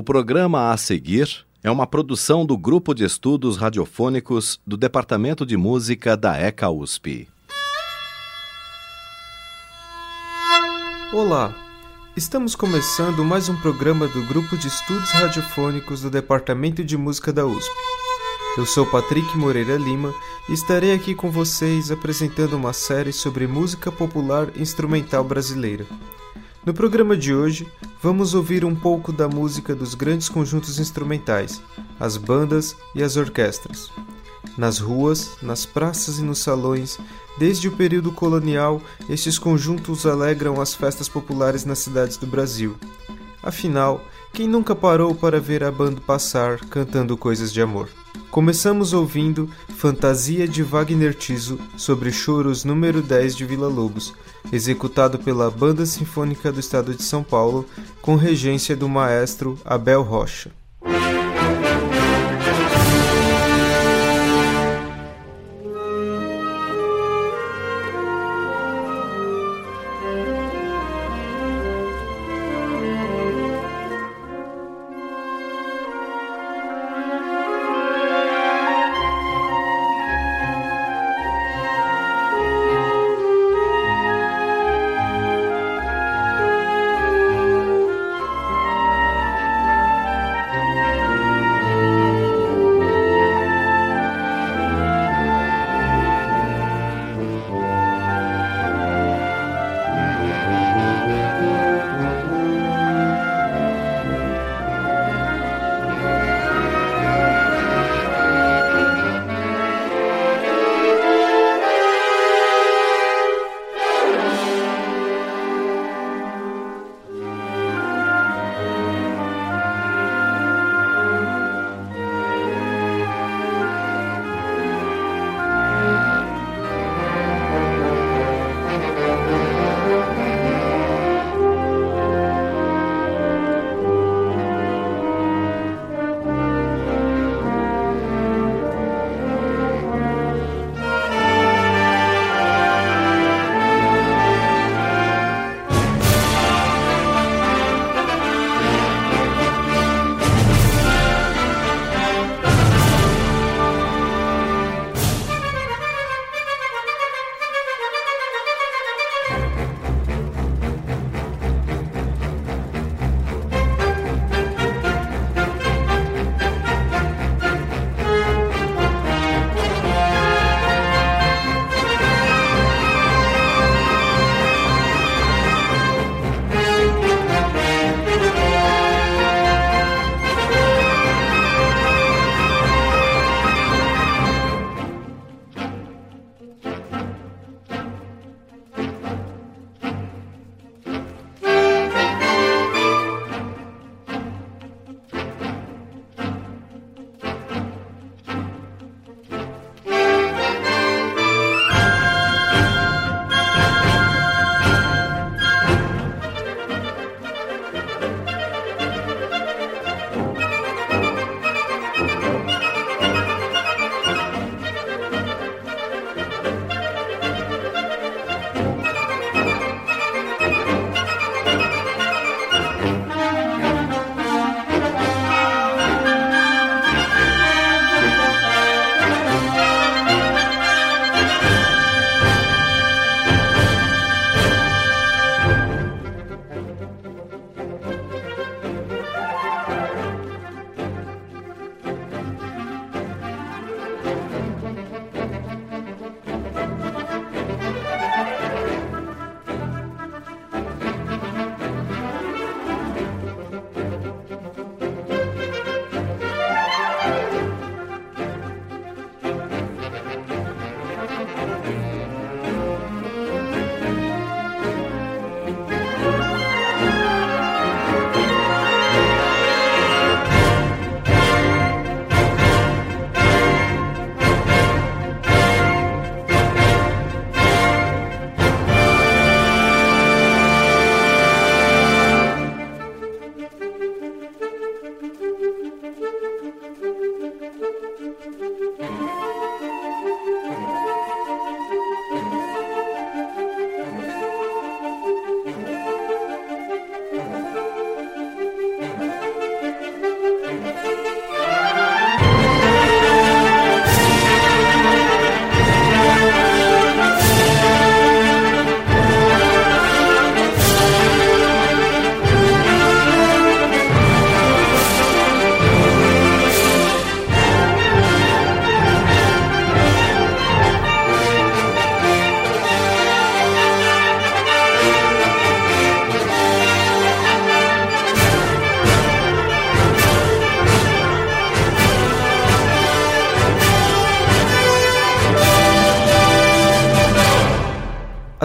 O programa a seguir é uma produção do Grupo de Estudos Radiofônicos do Departamento de Música da ECA USP. Olá, estamos começando mais um programa do Grupo de Estudos Radiofônicos do Departamento de Música da USP. Eu sou Patrick Moreira Lima e estarei aqui com vocês apresentando uma série sobre música popular instrumental brasileira. No programa de hoje, vamos ouvir um pouco da música dos grandes conjuntos instrumentais, as bandas e as orquestras. Nas ruas, nas praças e nos salões, desde o período colonial, estes conjuntos alegram as festas populares nas cidades do Brasil. Afinal, quem nunca parou para ver a banda passar cantando coisas de amor? Começamos ouvindo Fantasia de Wagner Tiso sobre Choros número 10 de Vila Lobos, executado pela Banda Sinfônica do Estado de São Paulo, com regência do maestro Abel Rocha.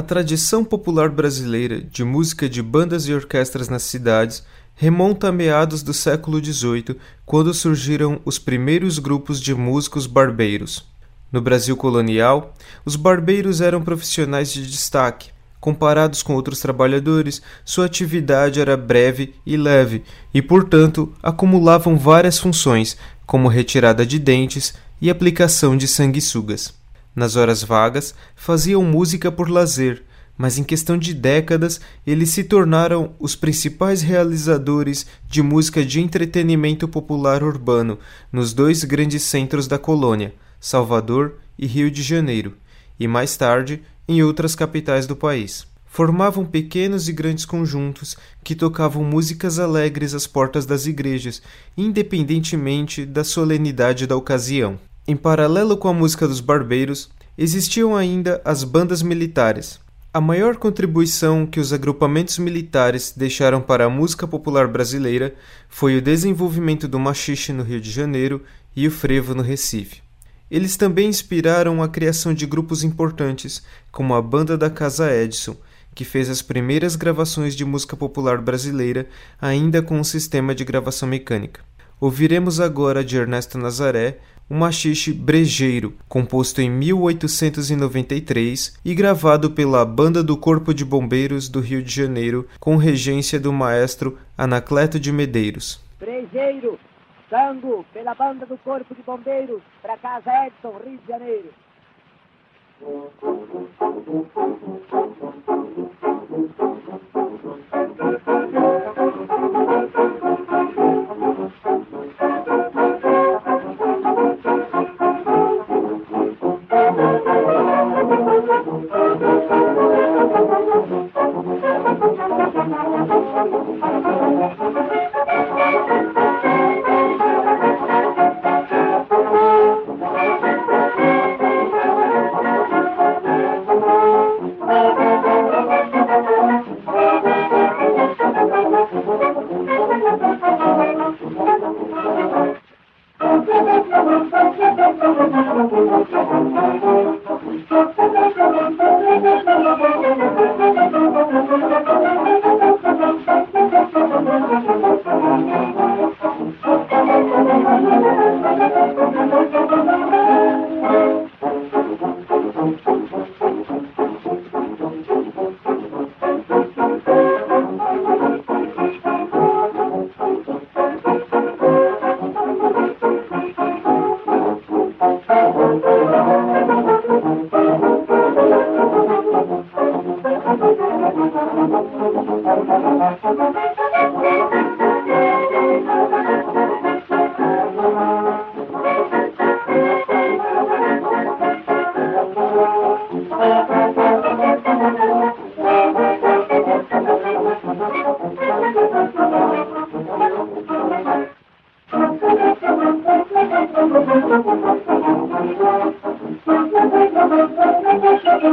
Tradição popular brasileira de música de bandas e orquestras nas cidades remonta a meados do século XVIII, quando surgiram os primeiros grupos de músicos barbeiros. No Brasil colonial, os barbeiros eram profissionais de destaque. Comparados com outros trabalhadores, sua atividade era breve e leve e, portanto, acumulavam várias funções, como retirada de dentes e aplicação de sanguessugas. Nas horas vagas, faziam música por lazer, mas em questão de décadas eles se tornaram os principais realizadores de música de entretenimento popular urbano nos dois grandes centros da colônia, Salvador e Rio de Janeiro, e mais tarde em outras capitais do país. Formavam pequenos e grandes conjuntos que tocavam músicas alegres às portas das igrejas, independentemente da solenidade da ocasião. Em paralelo com a música dos barbeiros, existiam ainda as bandas militares. A maior contribuição que os agrupamentos militares deixaram para a música popular brasileira foi o desenvolvimento do machixe no Rio de Janeiro e o frevo no Recife. Eles também inspiraram a criação de grupos importantes, como a Banda da Casa Edson, que fez as primeiras gravações de música popular brasileira ainda com um sistema de gravação mecânica. Ouviremos agora de Ernesto Nazaré um machixe brejeiro, composto em 1893 e gravado pela Banda do Corpo de Bombeiros do Rio de Janeiro, com regência do maestro Anacleto de Medeiros. Brejeiro, tango pela Banda do Corpo de Bombeiros, para casa Edson, Rio de Janeiro.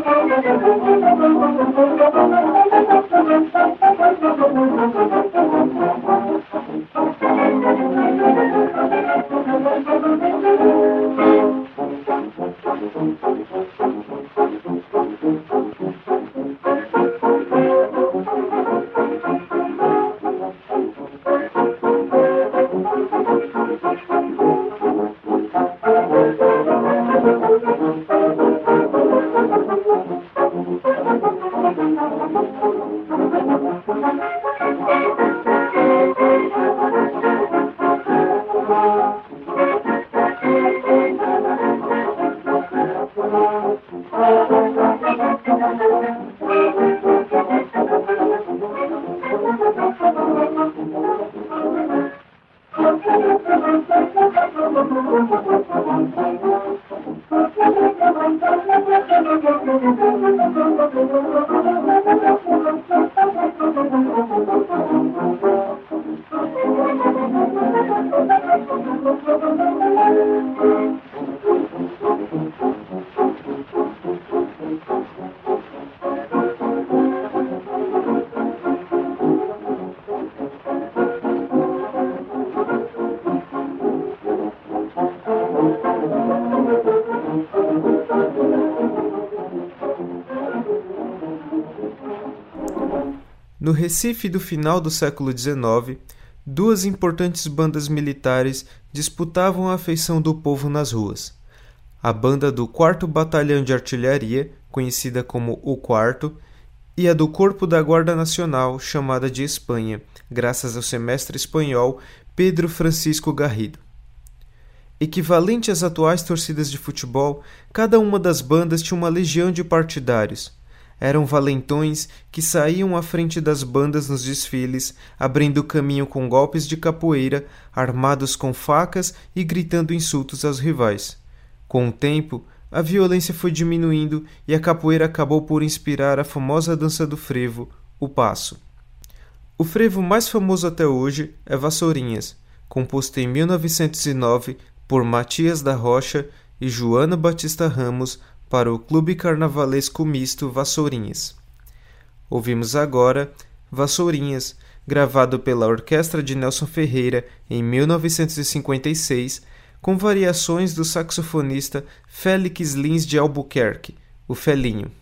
Thank you. No Recife do final do século XIX, duas importantes bandas militares disputavam a afeição do povo nas ruas. A banda do 4 Batalhão de Artilharia, conhecida como o Quarto, e a do Corpo da Guarda Nacional, chamada de Espanha, graças ao semestre espanhol Pedro Francisco Garrido. Equivalente às atuais torcidas de futebol, cada uma das bandas tinha uma legião de partidários eram valentões que saíam à frente das bandas nos desfiles, abrindo caminho com golpes de capoeira, armados com facas e gritando insultos aos rivais. Com o tempo, a violência foi diminuindo e a capoeira acabou por inspirar a famosa dança do frevo, o passo. O frevo mais famoso até hoje é Vassourinhas, composto em 1909 por Matias da Rocha e Joana Batista Ramos, para o Clube Carnavalesco Misto Vassourinhas. Ouvimos agora Vassourinhas, gravado pela Orquestra de Nelson Ferreira em 1956, com variações do saxofonista Félix Lins de Albuquerque, o Felinho.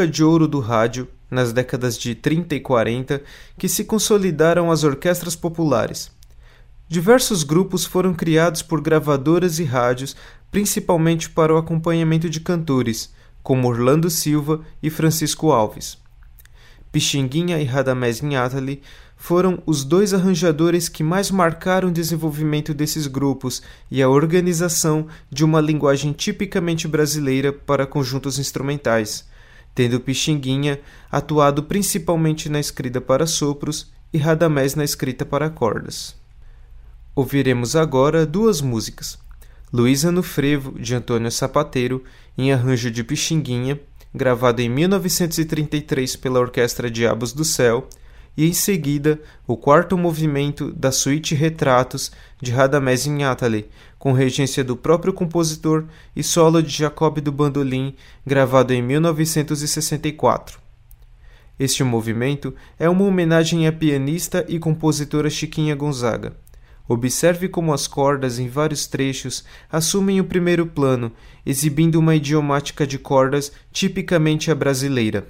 Época de ouro do rádio, nas décadas de 30 e 40, que se consolidaram as orquestras populares. Diversos grupos foram criados por gravadoras e rádios, principalmente para o acompanhamento de cantores, como Orlando Silva e Francisco Alves. Pixinguinha e Radamés Nhatali foram os dois arranjadores que mais marcaram o desenvolvimento desses grupos e a organização de uma linguagem tipicamente brasileira para conjuntos instrumentais, tendo Pixinguinha atuado principalmente na escrita para sopros e Radamés na escrita para cordas. Ouviremos agora duas músicas. Luísa no Frevo, de Antônio Sapateiro, em arranjo de Pixinguinha, gravado em 1933 pela Orquestra Diabos do Céu, e em seguida o quarto movimento da suíte Retratos de Radamés Inhatali, com regência do próprio compositor e solo de Jacob do Bandolim, gravado em 1964. Este movimento é uma homenagem à pianista e compositora Chiquinha Gonzaga. Observe como as cordas, em vários trechos, assumem o primeiro plano, exibindo uma idiomática de cordas tipicamente a brasileira.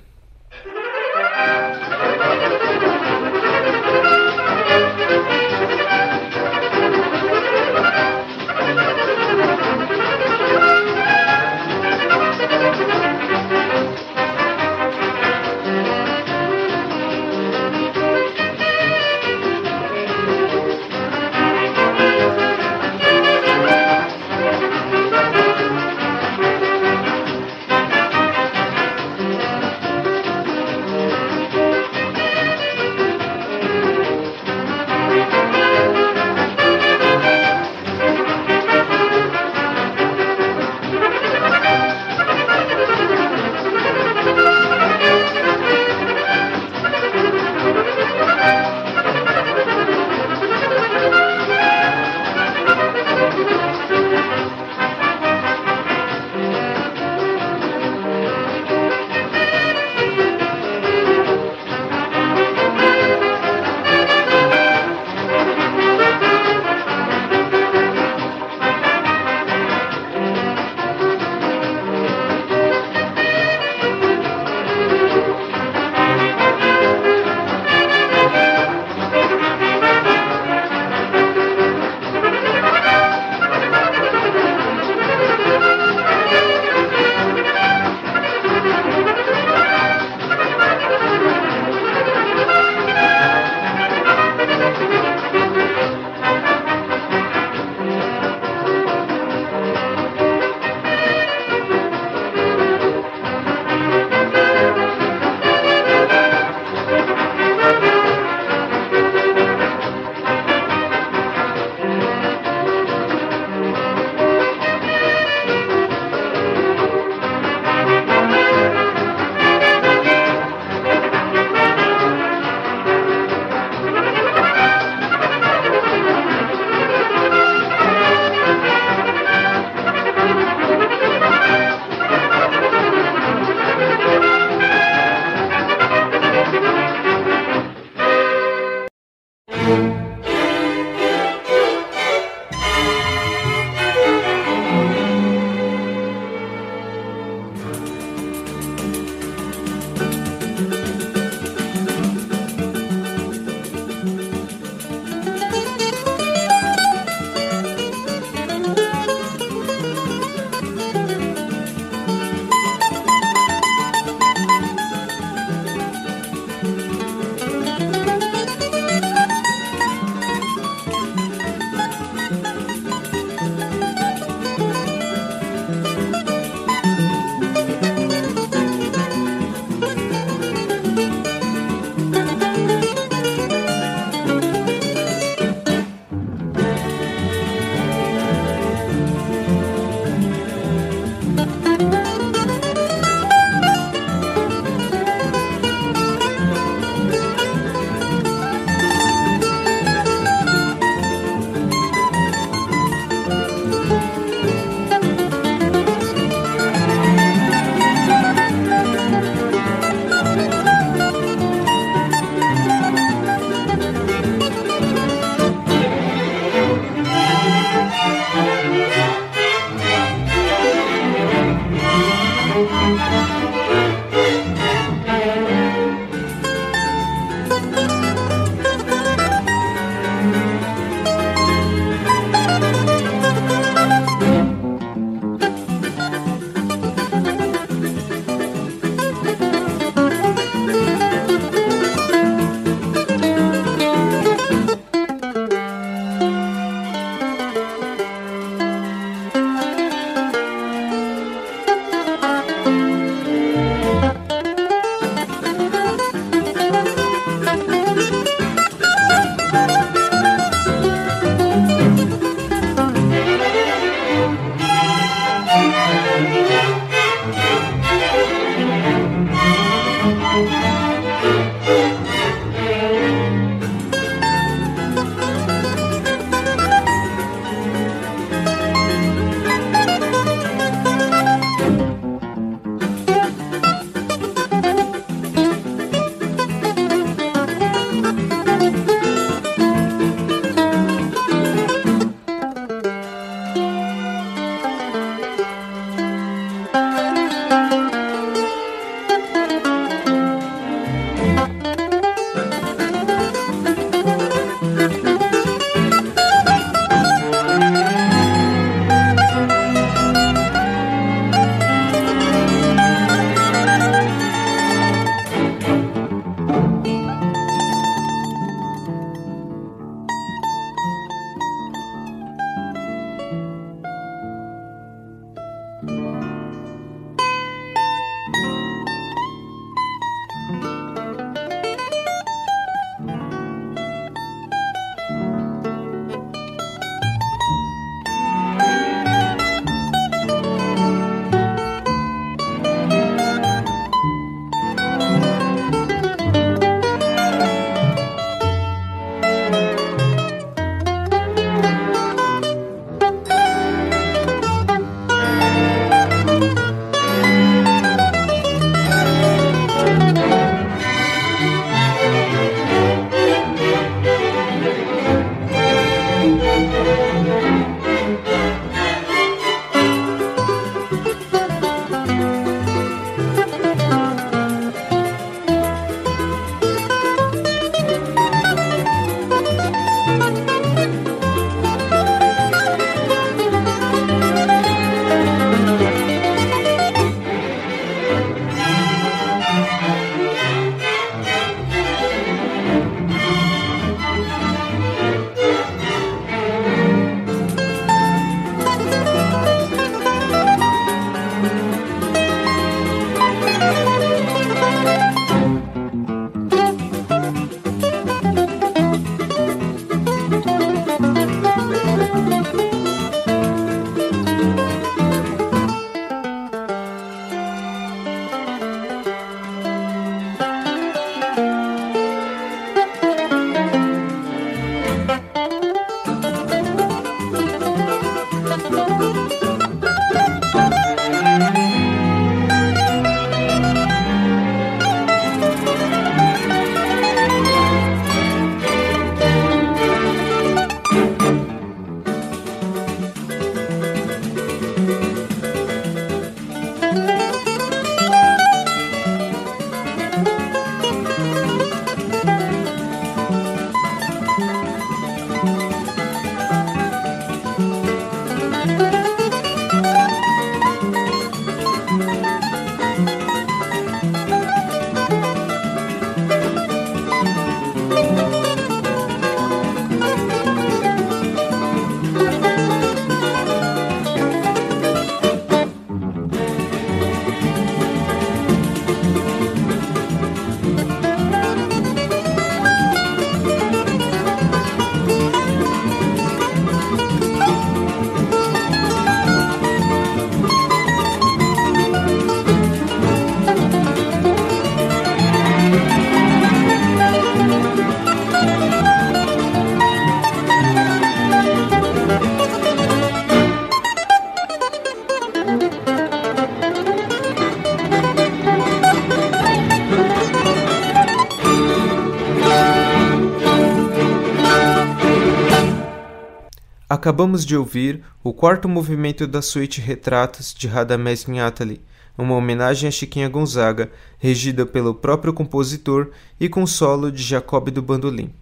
Acabamos de ouvir o quarto movimento da suíte Retratos de Radamés Nhatali, uma homenagem a Chiquinha Gonzaga, regida pelo próprio compositor e com solo de Jacob do Bandolim.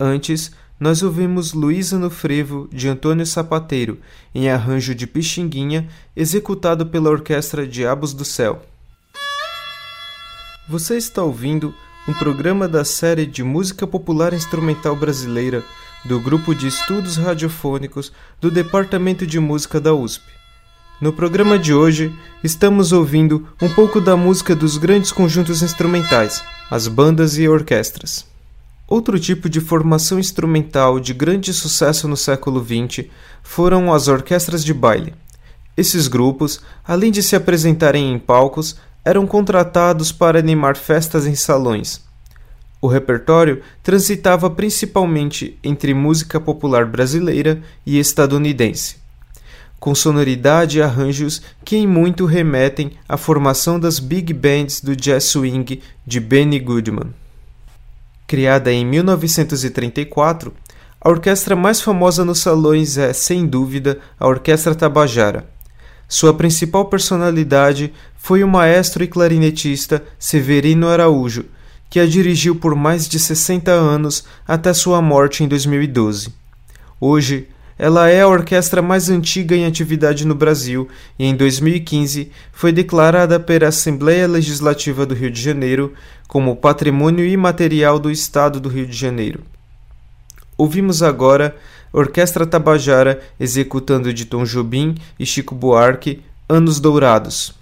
Antes, nós ouvimos Luísa no Frevo, de Antônio Sapateiro, em arranjo de Pixinguinha, executado pela Orquestra Diabos do Céu. Você está ouvindo um programa da série de música popular instrumental brasileira do Grupo de Estudos Radiofônicos do Departamento de Música da USP. No programa de hoje, estamos ouvindo um pouco da música dos grandes conjuntos instrumentais, as bandas e orquestras. Outro tipo de formação instrumental de grande sucesso no século XX foram as orquestras de baile. Esses grupos, além de se apresentarem em palcos, eram contratados para animar festas em salões. O repertório transitava principalmente entre música popular brasileira e estadunidense, com sonoridade e arranjos que em muito remetem à formação das big bands do jazz swing de Benny Goodman. Criada em 1934, a orquestra mais famosa nos salões é, sem dúvida, a Orquestra Tabajara. Sua principal personalidade foi o maestro e clarinetista Severino Araújo, que a dirigiu por mais de 60 anos até sua morte em 2012. Hoje, ela é a orquestra mais antiga em atividade no Brasil e em 2015 foi declarada pela Assembleia Legislativa do Rio de Janeiro como Patrimônio Imaterial do Estado do Rio de Janeiro. Ouvimos agora Orquestra Tabajara executando de Tom Jobim e Chico Buarque Anos Dourados.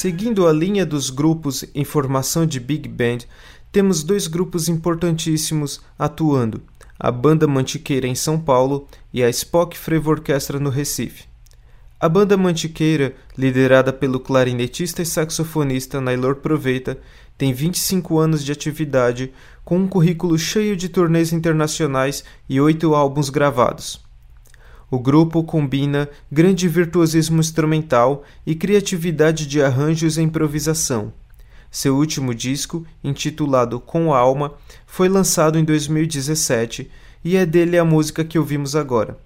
Seguindo a linha dos grupos em formação de Big Band, temos dois grupos importantíssimos atuando: a Banda Mantiqueira em São Paulo e a Spock Frevo Orquestra no Recife. A Banda Mantiqueira, liderada pelo clarinetista e saxofonista Nailor Proveita, tem 25 anos de atividade, com um currículo cheio de turnês internacionais e oito álbuns gravados. O grupo combina grande virtuosismo instrumental e criatividade de arranjos e improvisação. Seu último disco, intitulado Com Alma, foi lançado em 2017 e é dele a música que ouvimos agora,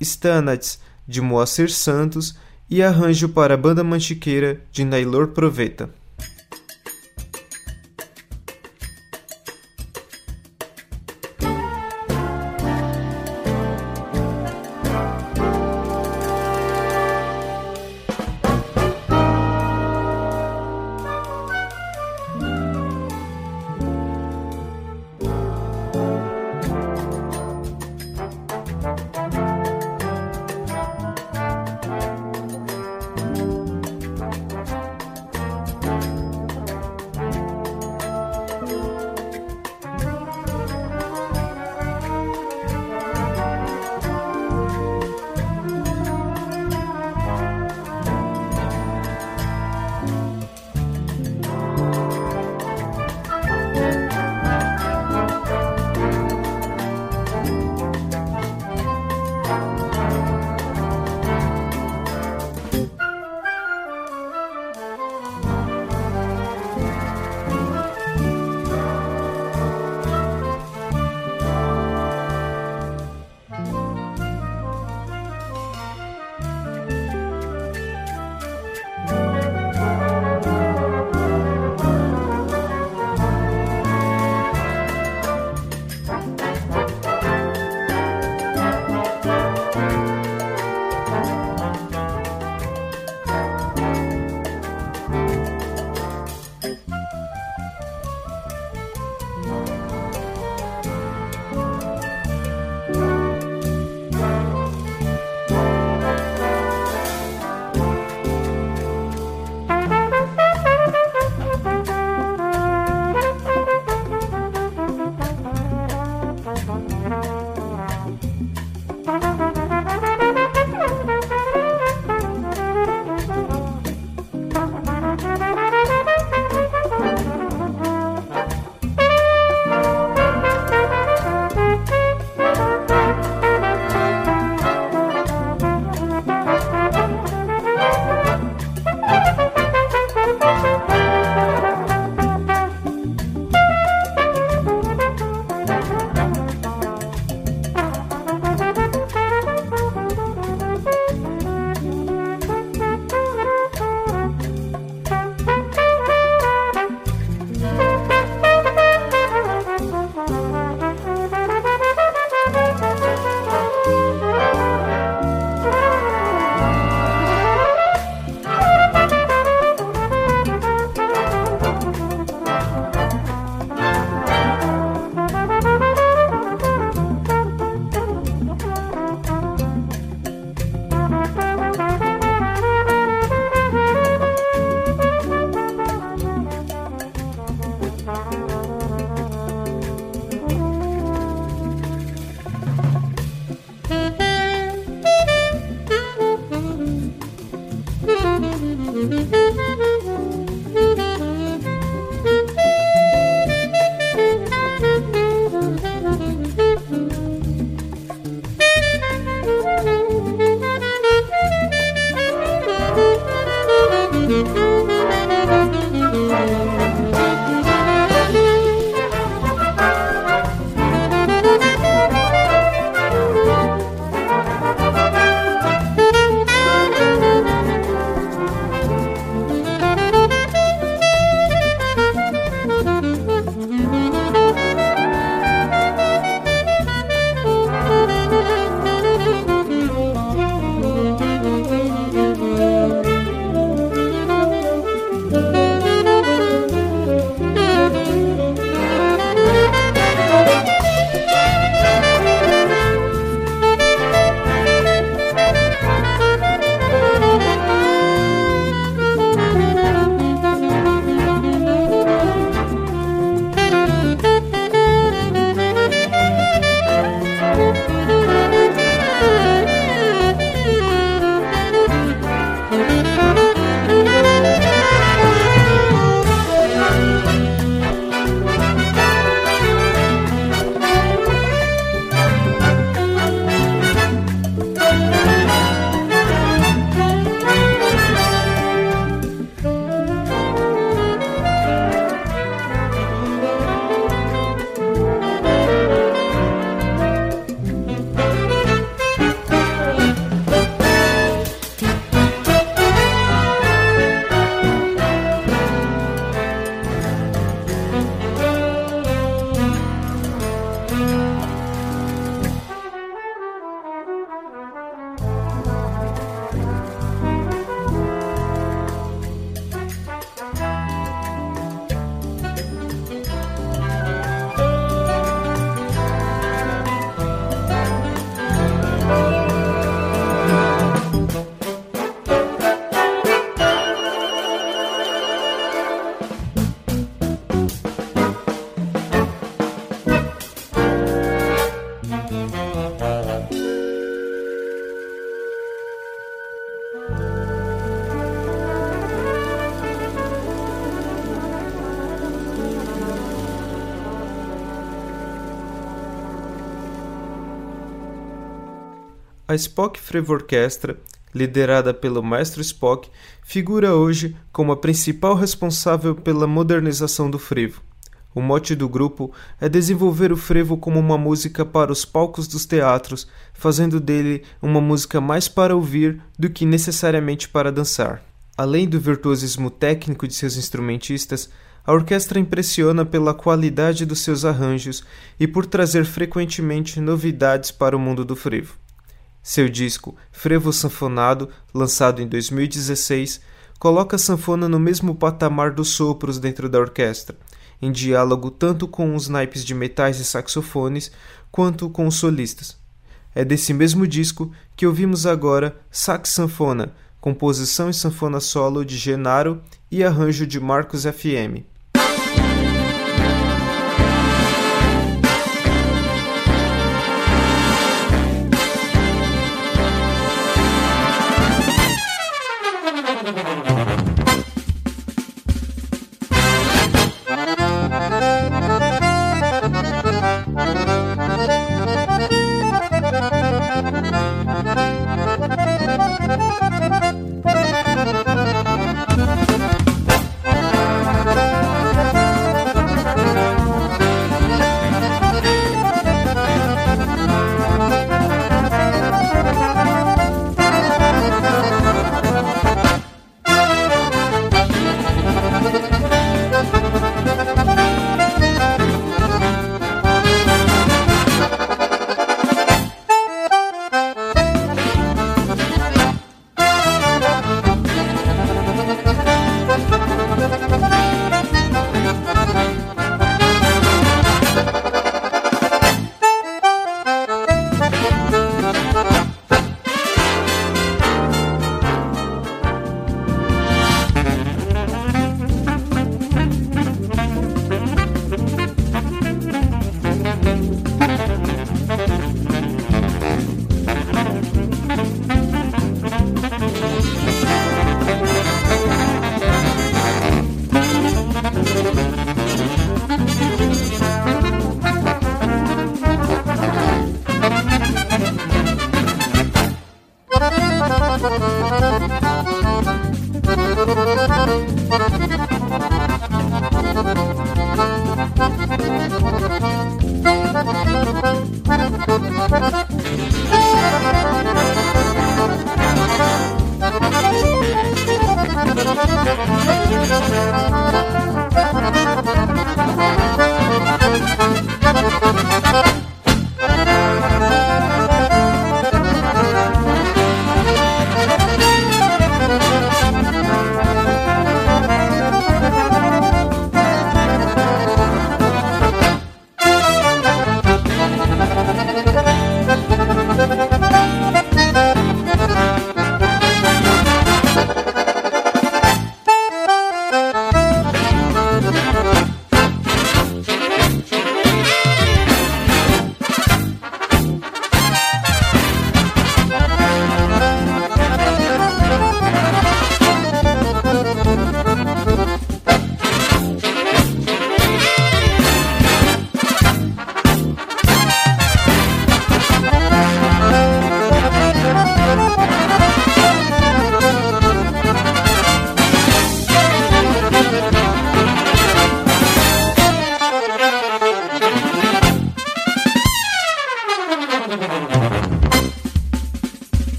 Stanats, de Moacir Santos, e arranjo para a banda mantiqueira de Nailor Proveta. A Spock Frevo Orquestra, liderada pelo maestro Spock, figura hoje como a principal responsável pela modernização do frevo. O mote do grupo é desenvolver o frevo como uma música para os palcos dos teatros, fazendo dele uma música mais para ouvir do que necessariamente para dançar. Além do virtuosismo técnico de seus instrumentistas, a orquestra impressiona pela qualidade dos seus arranjos e por trazer frequentemente novidades para o mundo do frevo. Seu disco Frevo Sanfonado, lançado em 2016, coloca a sanfona no mesmo patamar dos sopros dentro da orquestra, em diálogo tanto com os naipes de metais e saxofones quanto com os solistas. É desse mesmo disco que ouvimos agora Sax Sanfona, composição e sanfona solo de Genaro e arranjo de Marcos FM.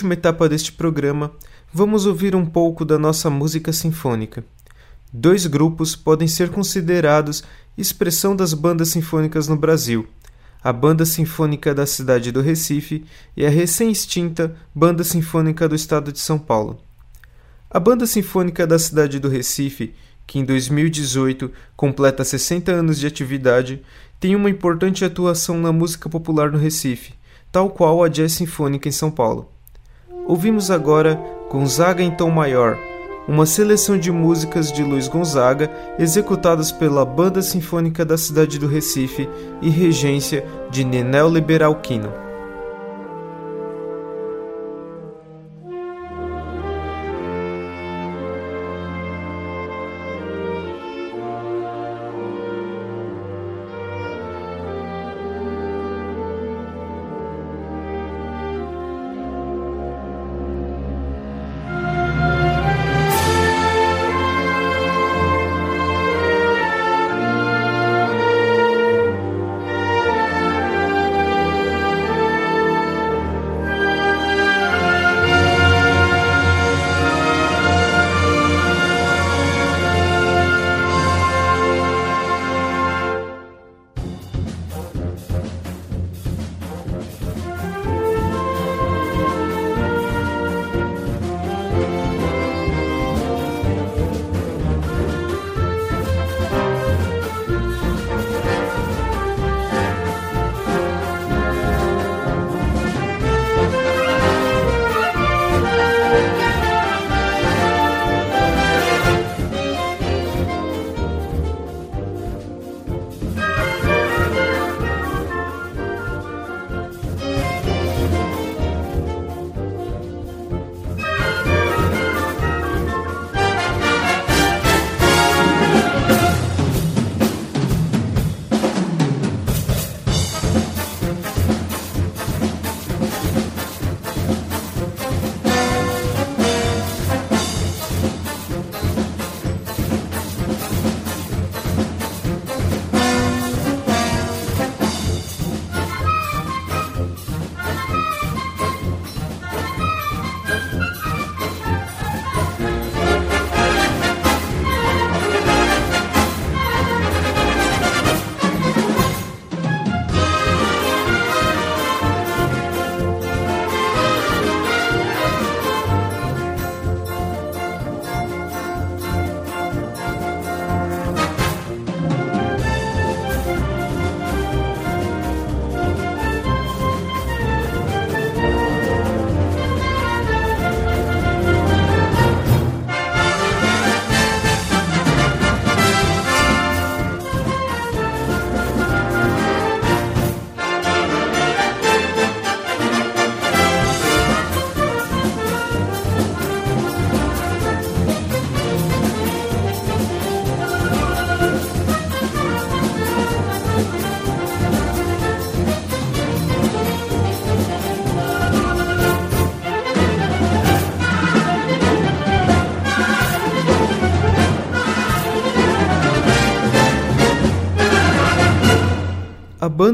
Última etapa deste programa, vamos ouvir um pouco da nossa música sinfônica. Dois grupos podem ser considerados expressão das bandas sinfônicas no Brasil: a Banda Sinfônica da cidade do Recife e a recém-extinta Banda Sinfônica do estado de São Paulo. A Banda Sinfônica da cidade do Recife, que em 2018 completa 60 anos de atividade, tem uma importante atuação na música popular no Recife, tal qual a Jazz Sinfônica em São Paulo. Ouvimos agora Gonzaga em Tom Maior, uma seleção de músicas de Luiz Gonzaga executadas pela Banda Sinfônica da cidade do Recife e regência de Nenel Liberalquino.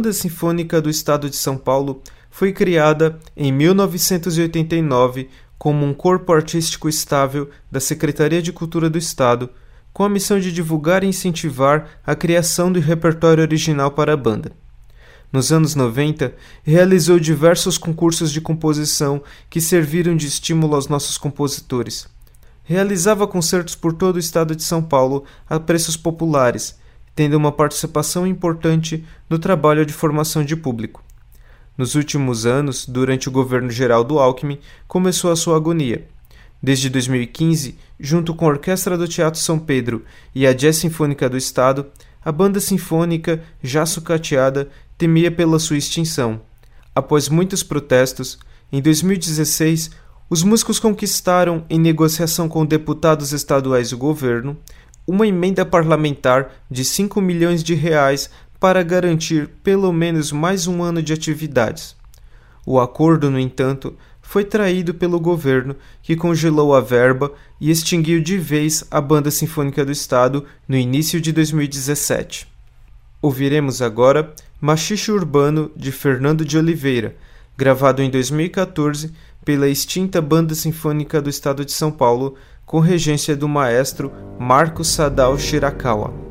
Banda Sinfônica do Estado de São Paulo foi criada em 1989 como um corpo artístico estável da Secretaria de Cultura do Estado, com a missão de divulgar e incentivar a criação do repertório original para a banda. Nos anos 90, realizou diversos concursos de composição que serviram de estímulo aos nossos compositores. Realizava concertos por todo o estado de São Paulo a preços populares, tendo uma participação importante no trabalho de formação de público. Nos últimos anos, durante o governo geral do Alckmin, começou a sua agonia. Desde 2015, junto com a Orquestra do Teatro São Pedro e a Jazz Sinfônica do Estado, a banda sinfônica, já sucateada, temia pela sua extinção. Após muitos protestos, em 2016, os músicos conquistaram, em negociação com deputados estaduais do governo, uma emenda parlamentar de 5 milhões de reais para garantir pelo menos mais um ano de atividades. O acordo, no entanto, foi traído pelo governo, que congelou a verba e extinguiu de vez a Banda Sinfônica do Estado no início de 2017. Ouviremos agora Machixe Urbano de Fernando de Oliveira, gravado em 2014 pela extinta Banda Sinfônica do Estado de São Paulo, com regência do maestro Marcos Sadal Shirakawa.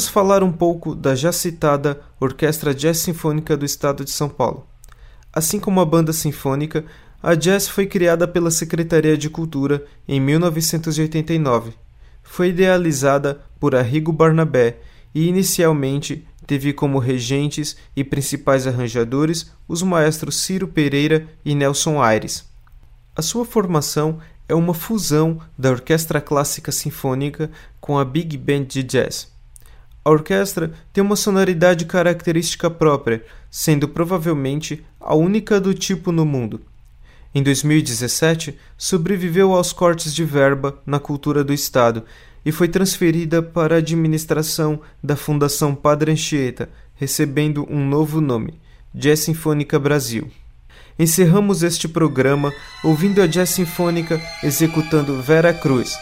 Vamos falar um pouco da já citada Orquestra Jazz Sinfônica do Estado de São Paulo. Assim como a banda sinfônica, a jazz foi criada pela Secretaria de Cultura em 1989. Foi idealizada por Arrigo Barnabé e inicialmente teve como regentes e principais arranjadores os maestros Ciro Pereira e Nelson Aires. A sua formação é uma fusão da orquestra clássica sinfônica com a big band de jazz. A orquestra tem uma sonoridade característica própria, sendo provavelmente a única do tipo no mundo. Em 2017, sobreviveu aos cortes de verba na cultura do Estado e foi transferida para a administração da Fundação Padre Anchieta, recebendo um novo nome, Jazz Sinfônica Brasil. Encerramos este programa ouvindo a Jazz Sinfônica executando Vera Cruz,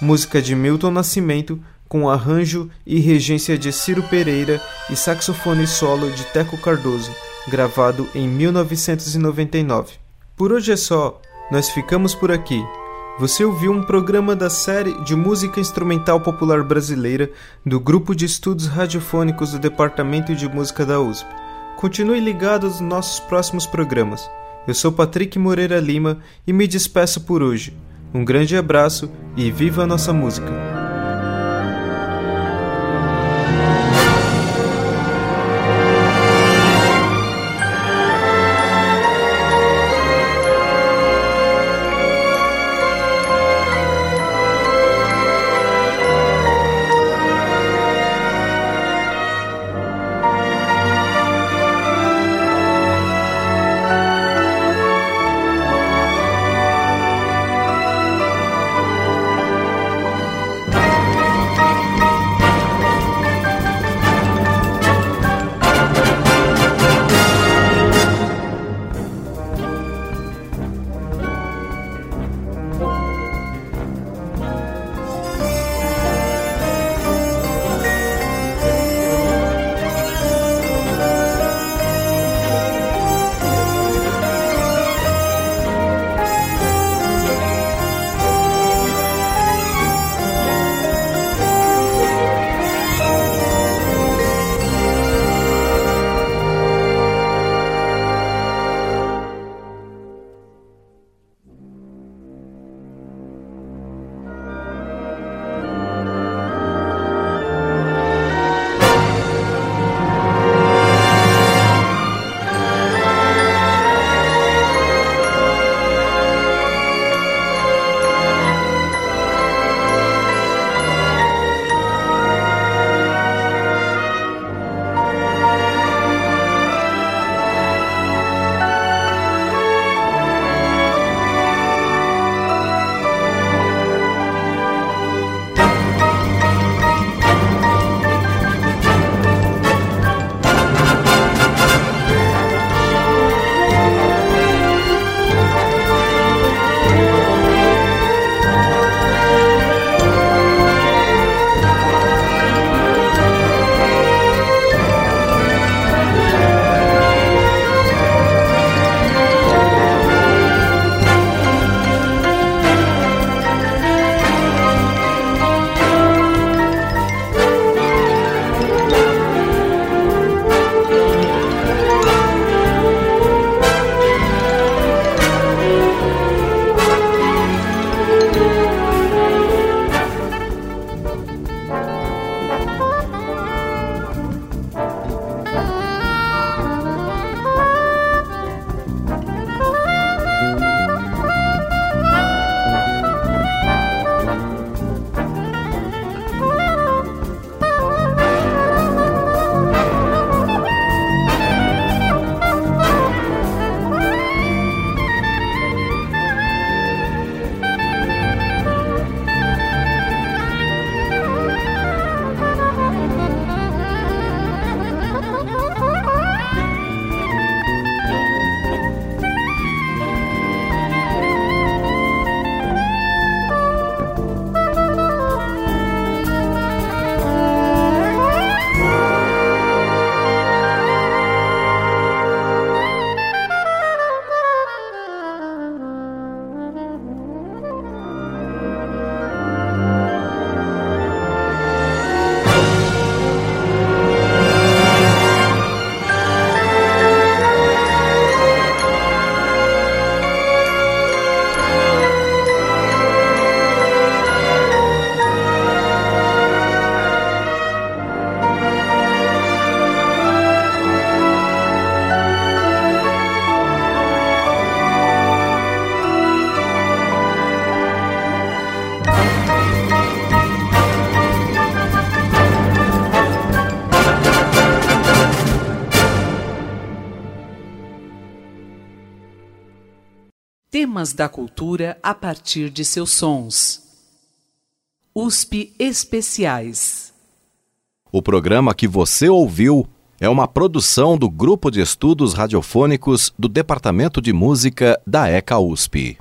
música de Milton Nascimento, com arranjo e regência de Ciro Pereira e saxofone solo de Teco Cardoso, gravado em 1999. Por hoje é só, nós ficamos por aqui. Você ouviu um programa da série de música instrumental popular brasileira do Grupo de Estudos Radiofônicos do Departamento de Música da USP. Continue ligado aos nossos próximos programas. Eu sou Patrick Moreira Lima e me despeço por hoje. Um grande abraço e viva a nossa música! Temas da cultura a partir de seus sons. USP Especiais. O programa que você ouviu é uma produção do Grupo de Estudos Radiofônicos do Departamento de Música da ECA USP.